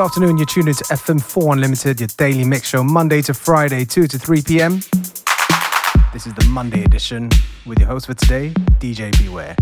afternoon. You're tuned into FM4 Unlimited, your daily mix show, Monday to Friday, 2 to 3 p.m. This is the Monday edition with your host for today, DJ Beware.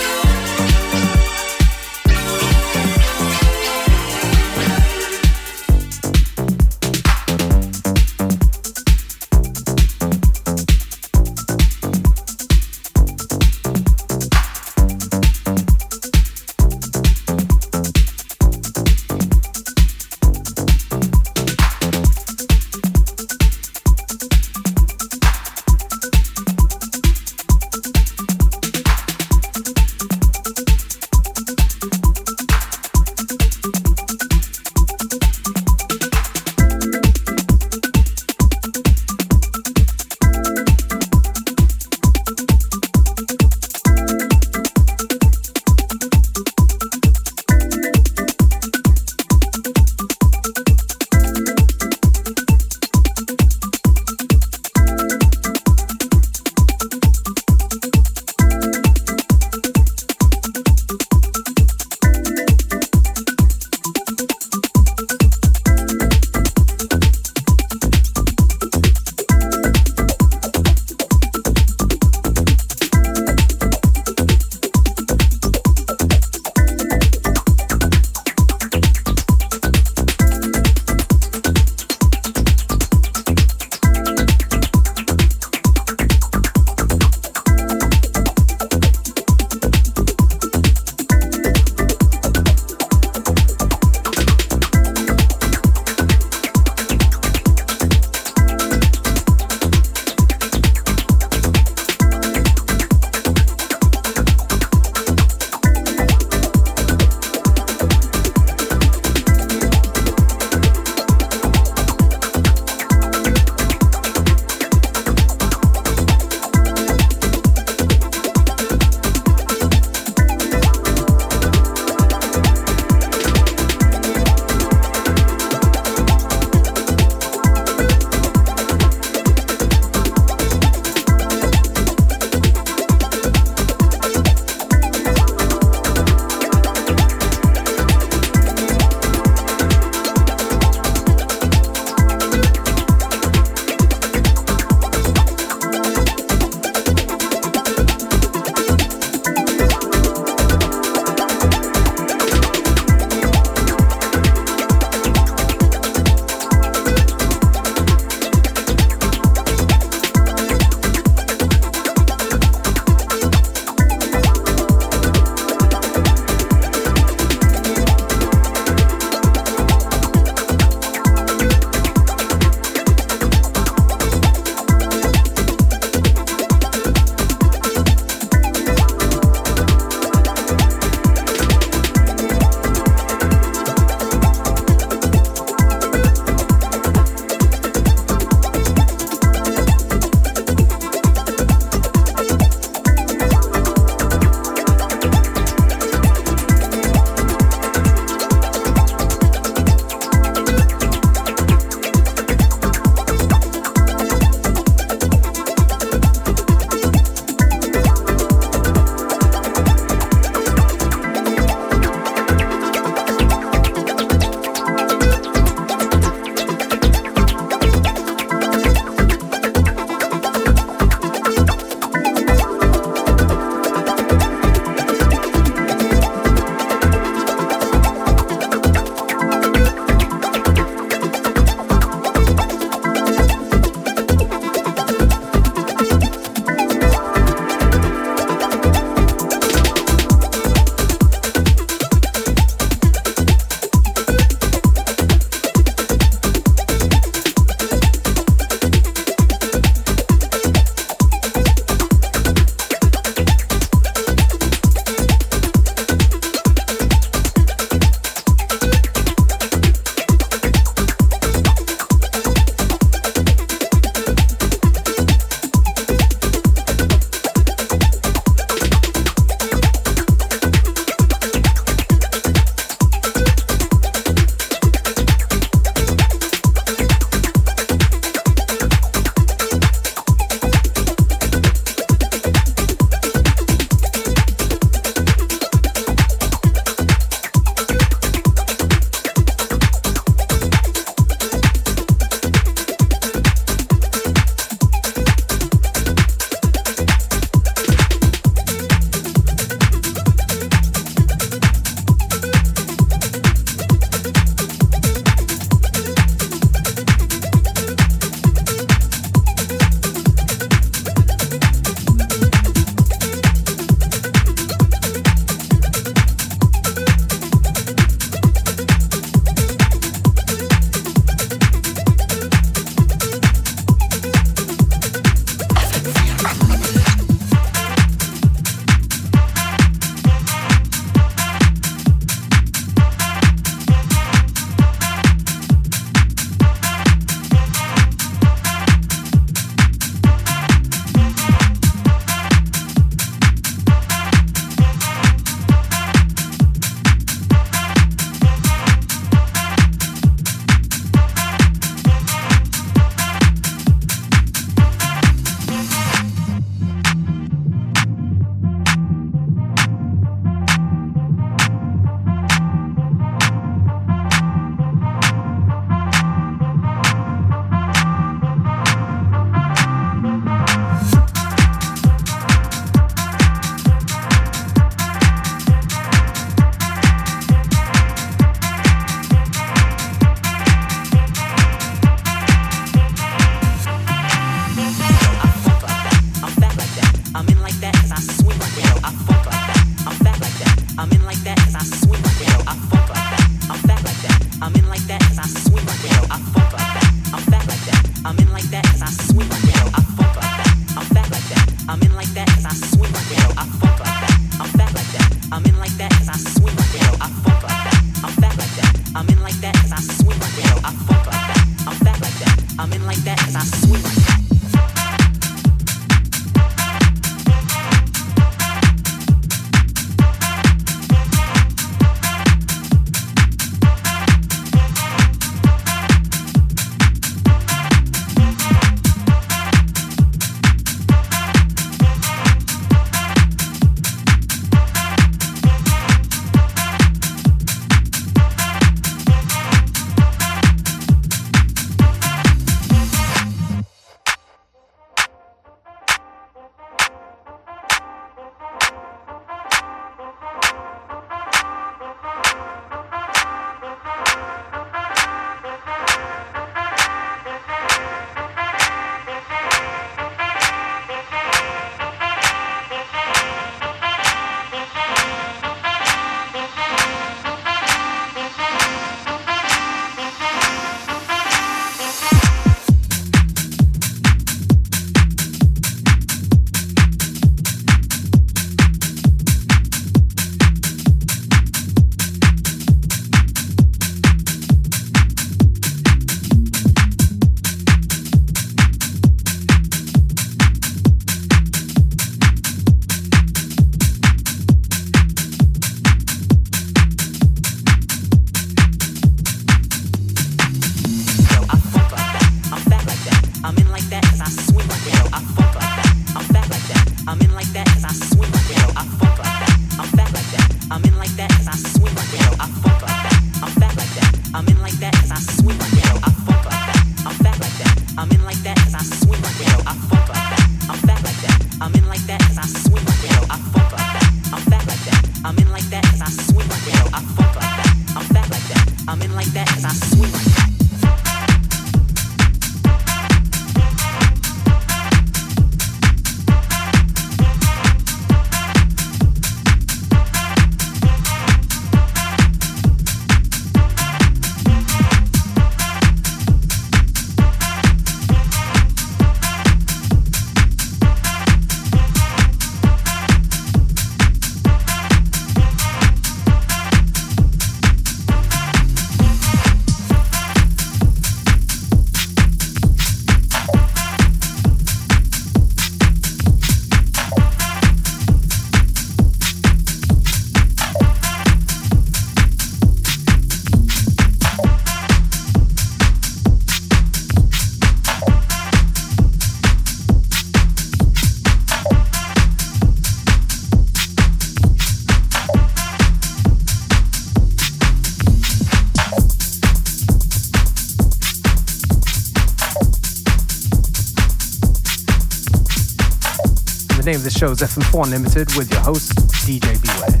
The show is FM4 Unlimited with your host, DJ Beware.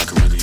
I could really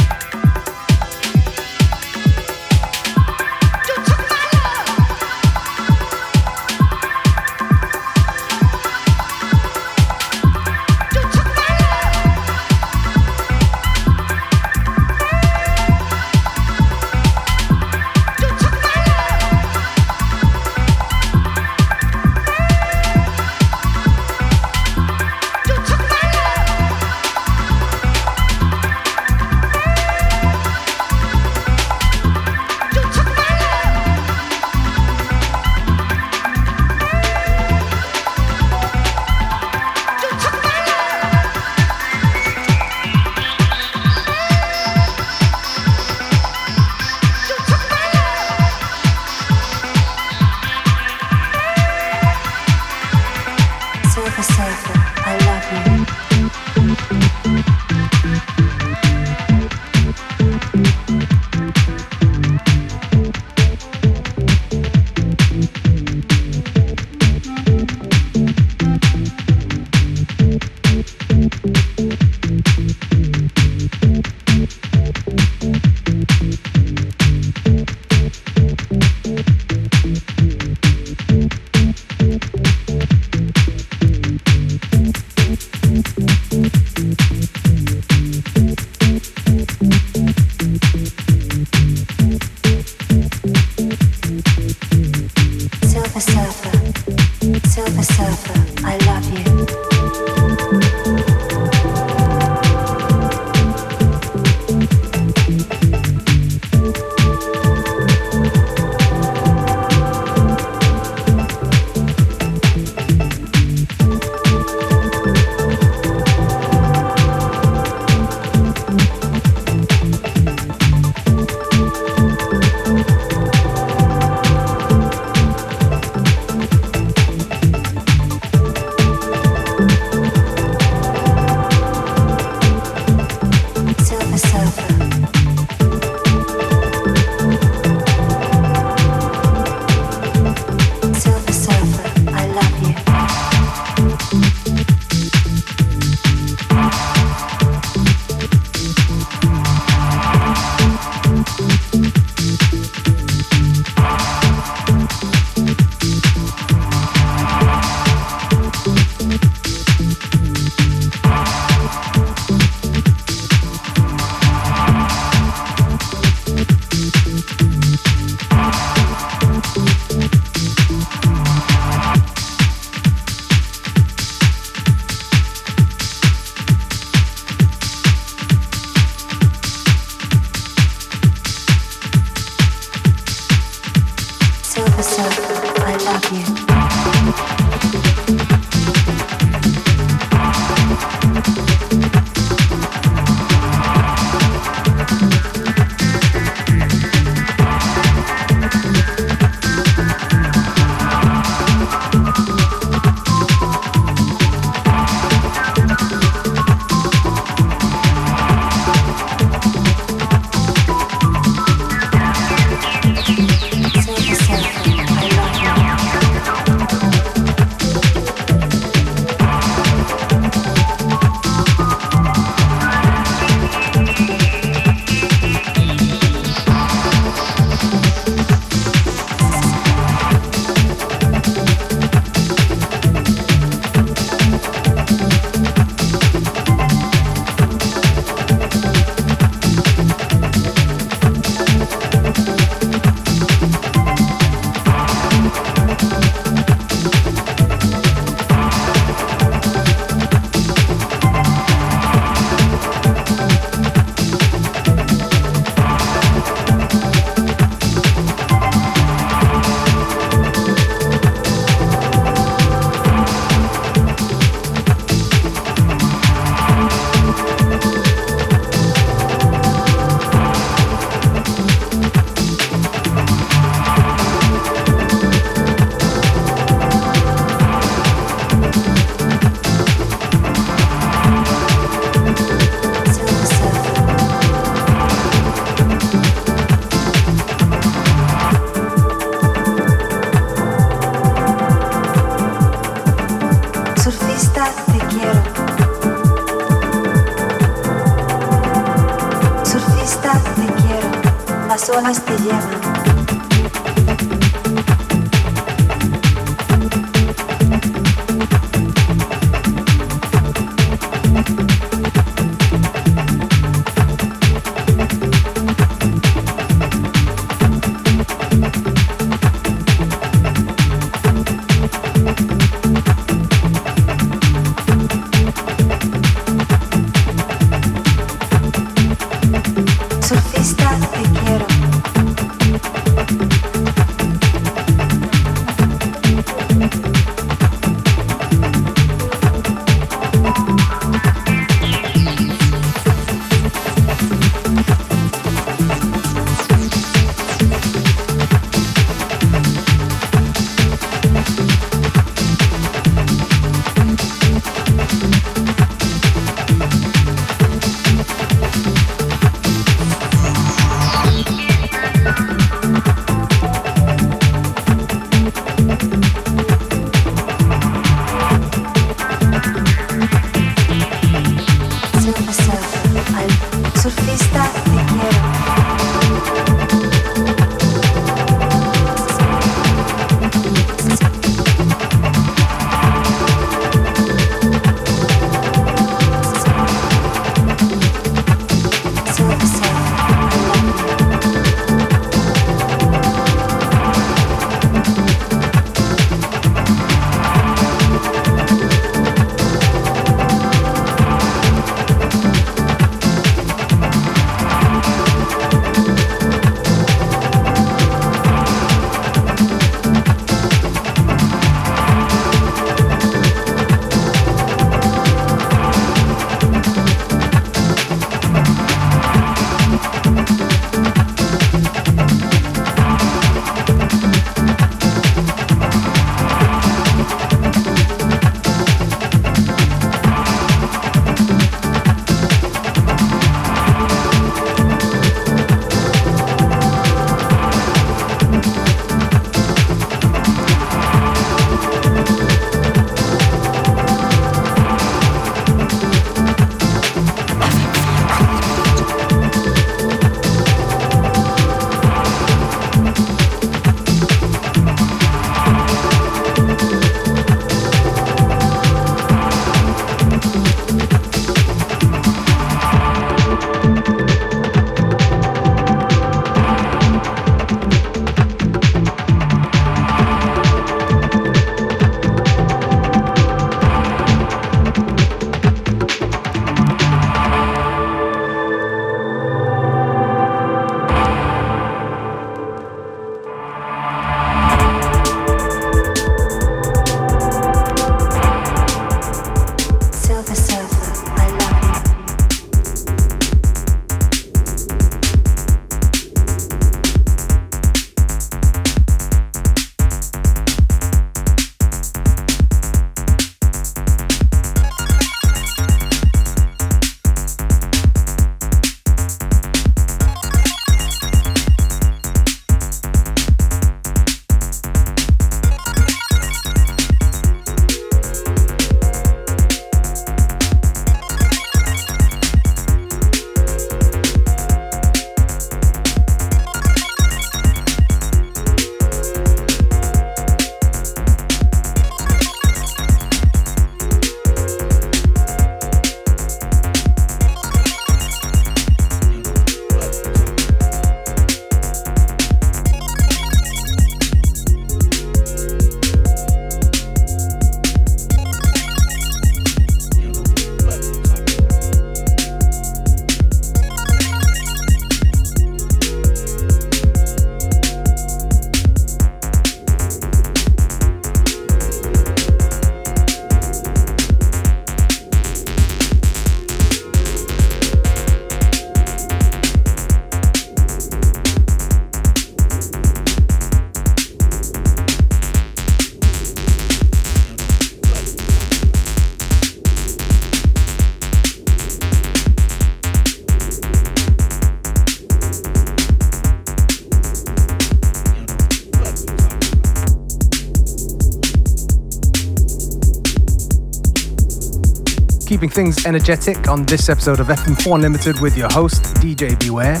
Keeping things energetic on this episode of FM4 Unlimited with your host, DJ Beware.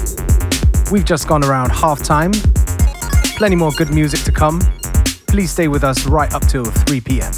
We've just gone around half time. Plenty more good music to come. Please stay with us right up till 3 p.m.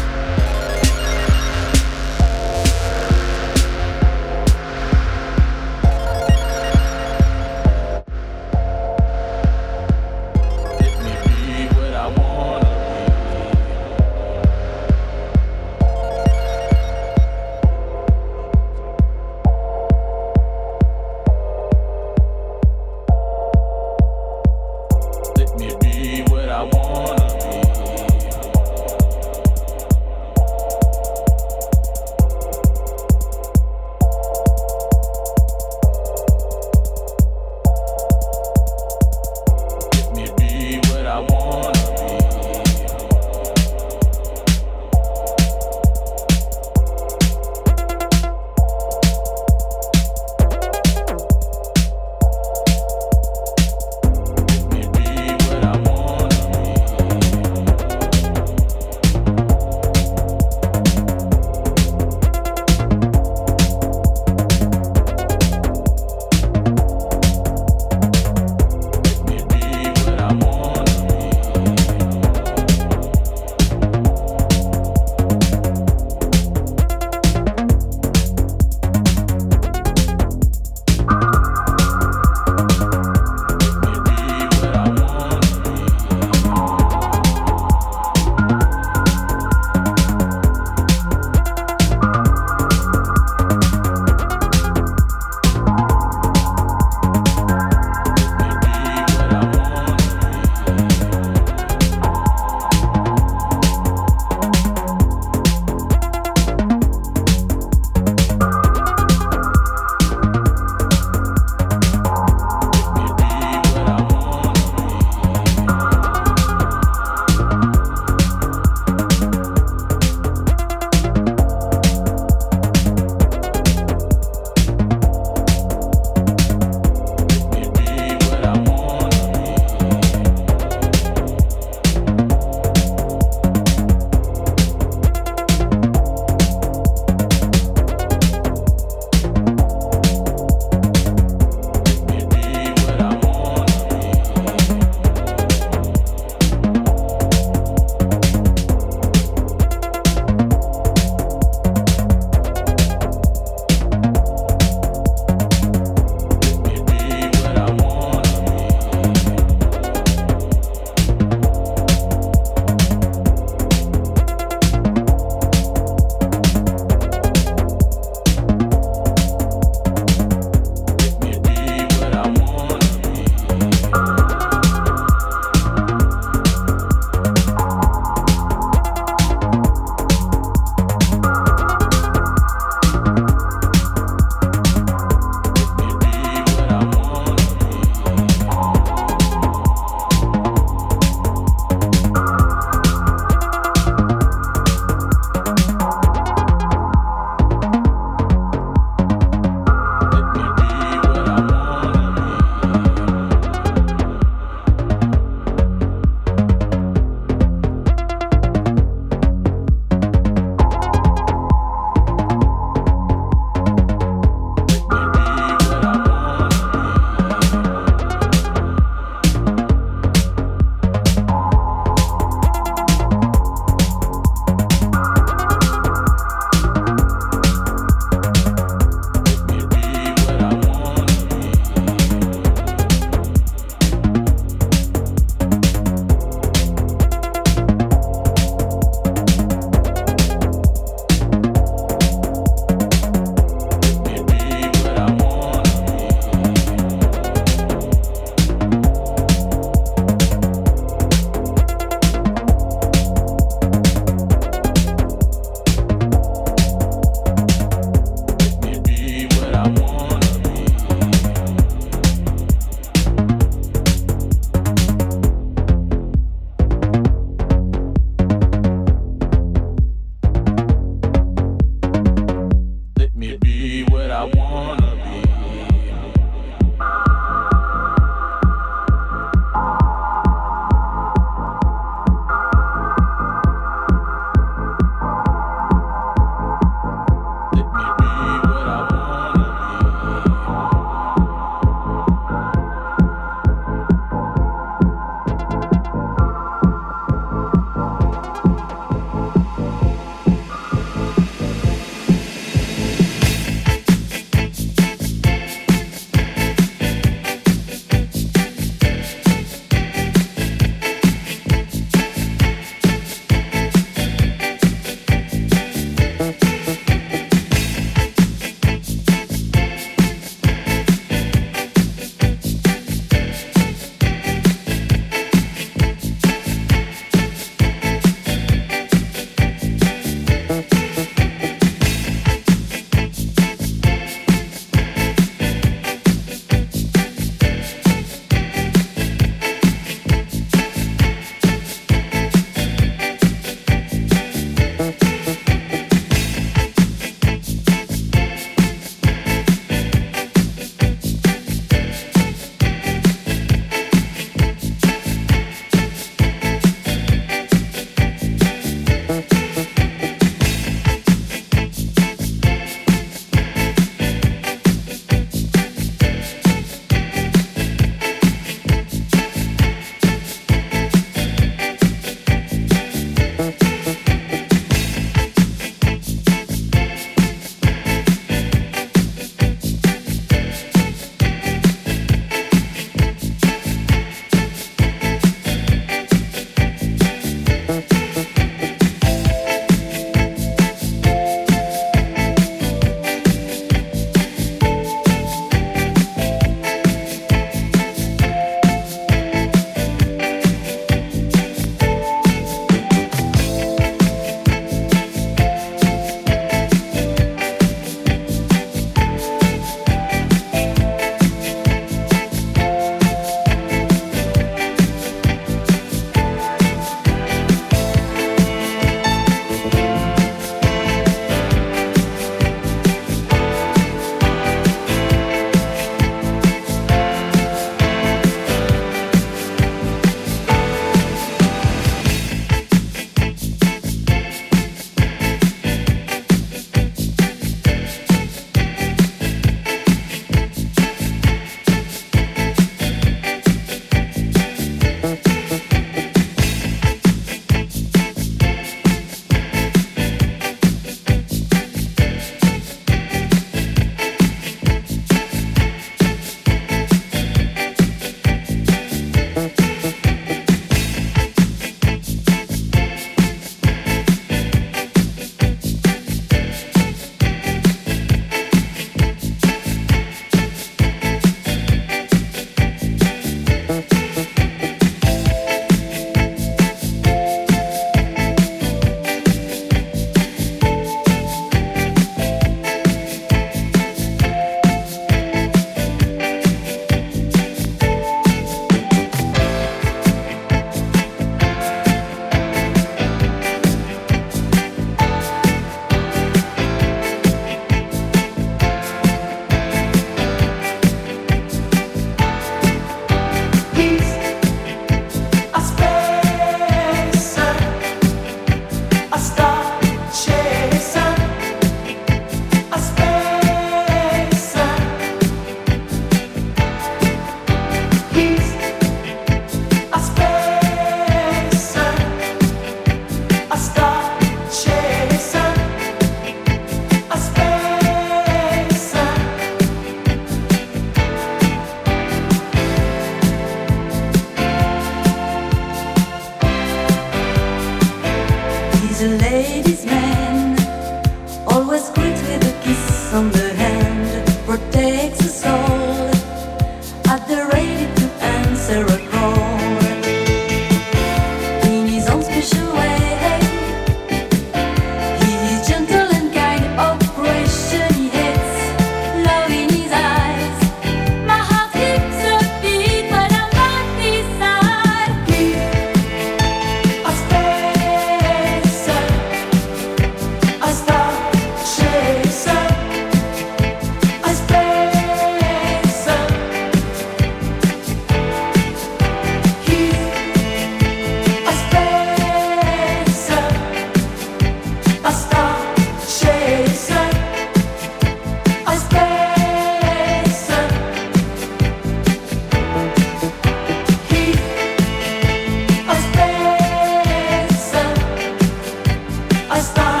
está.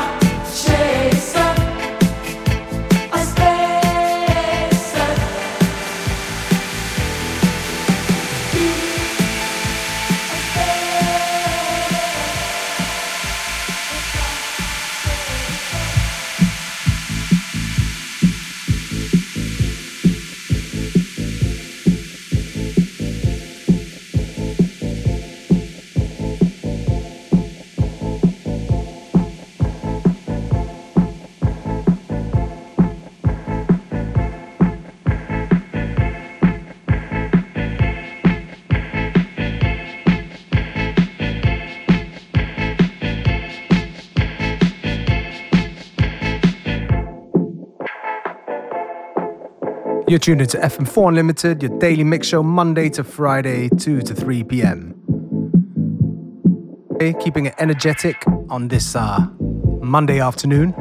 You're tuned into FM4 Unlimited, your daily mix show Monday to Friday, 2 to 3 p.m. Keeping it energetic on this uh, Monday afternoon.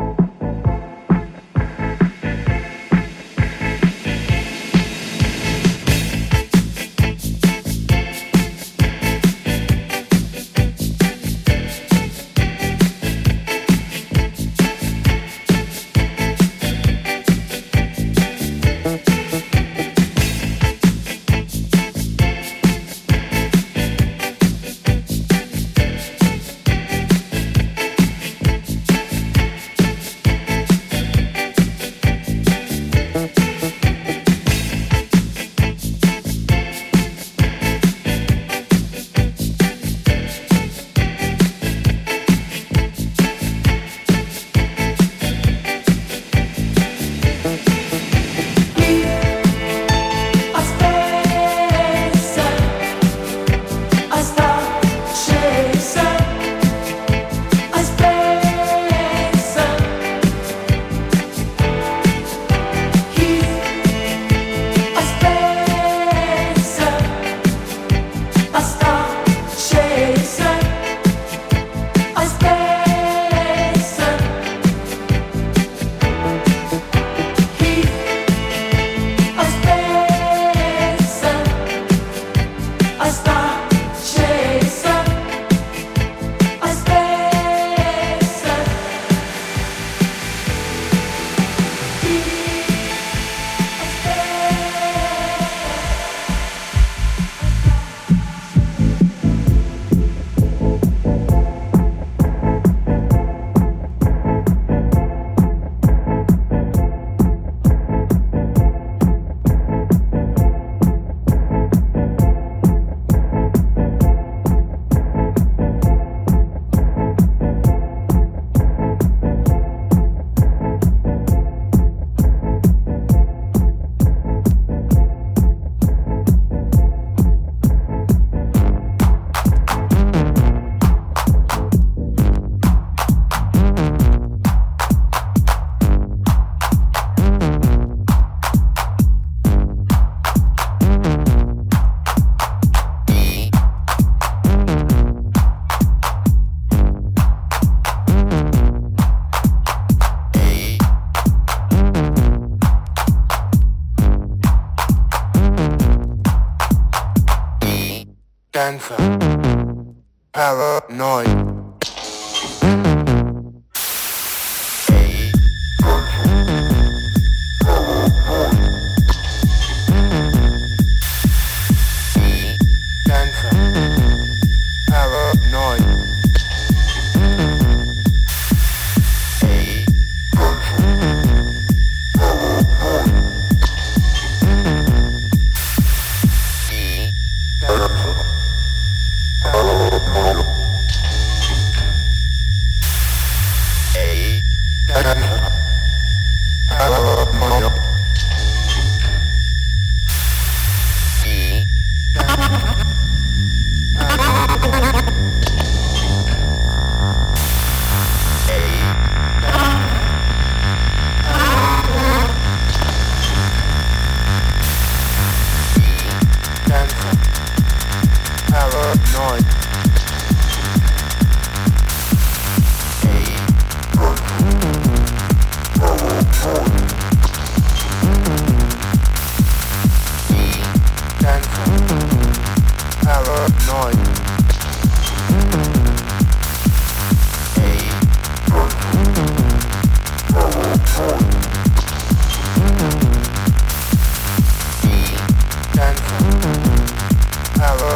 Paranoid.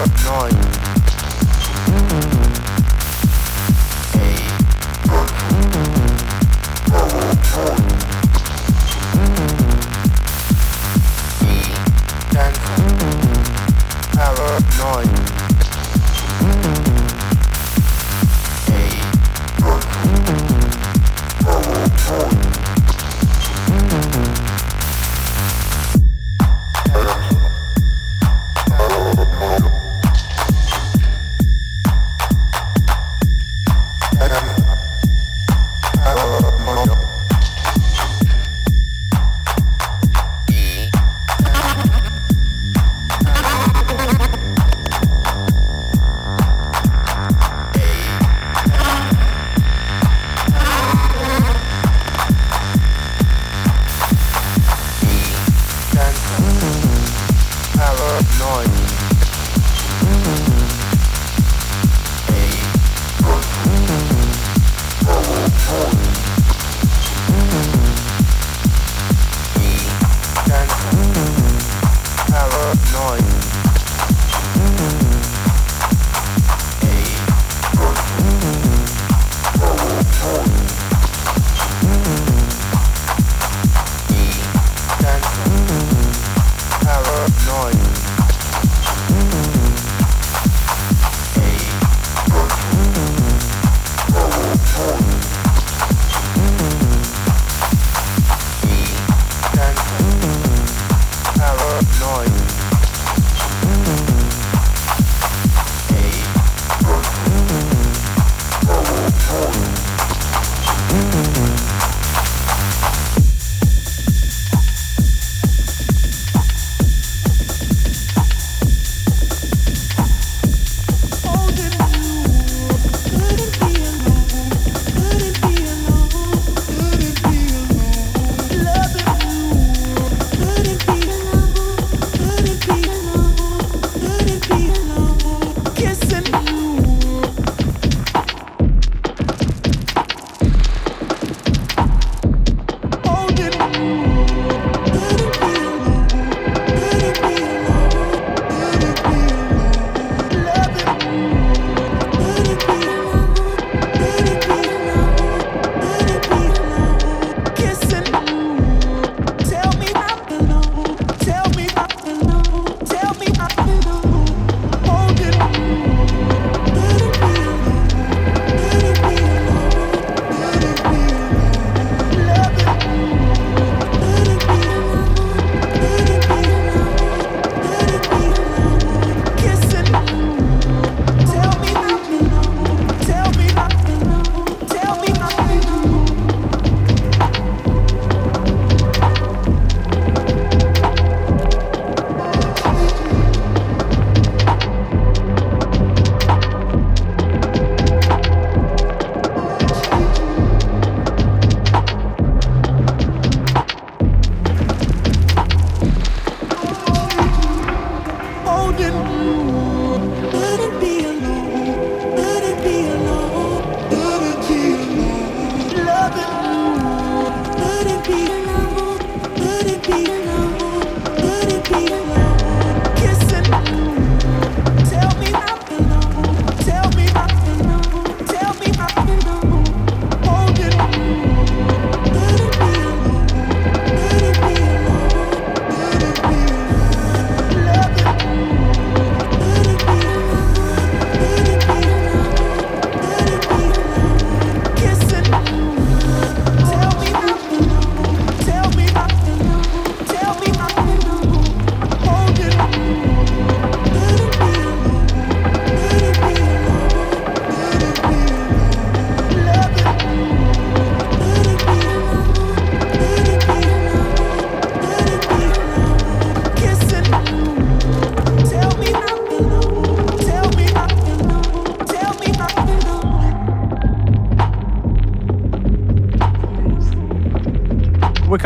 annoying.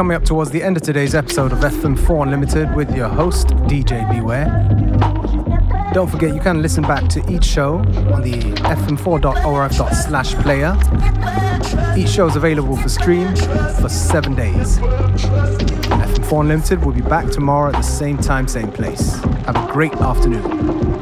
Coming up towards the end of today's episode of FM4 Unlimited with your host, DJ Beware. Don't forget, you can listen back to each show on the fm4.orf.slash player. Each show is available for stream for seven days. FM4 Unlimited will be back tomorrow at the same time, same place. Have a great afternoon.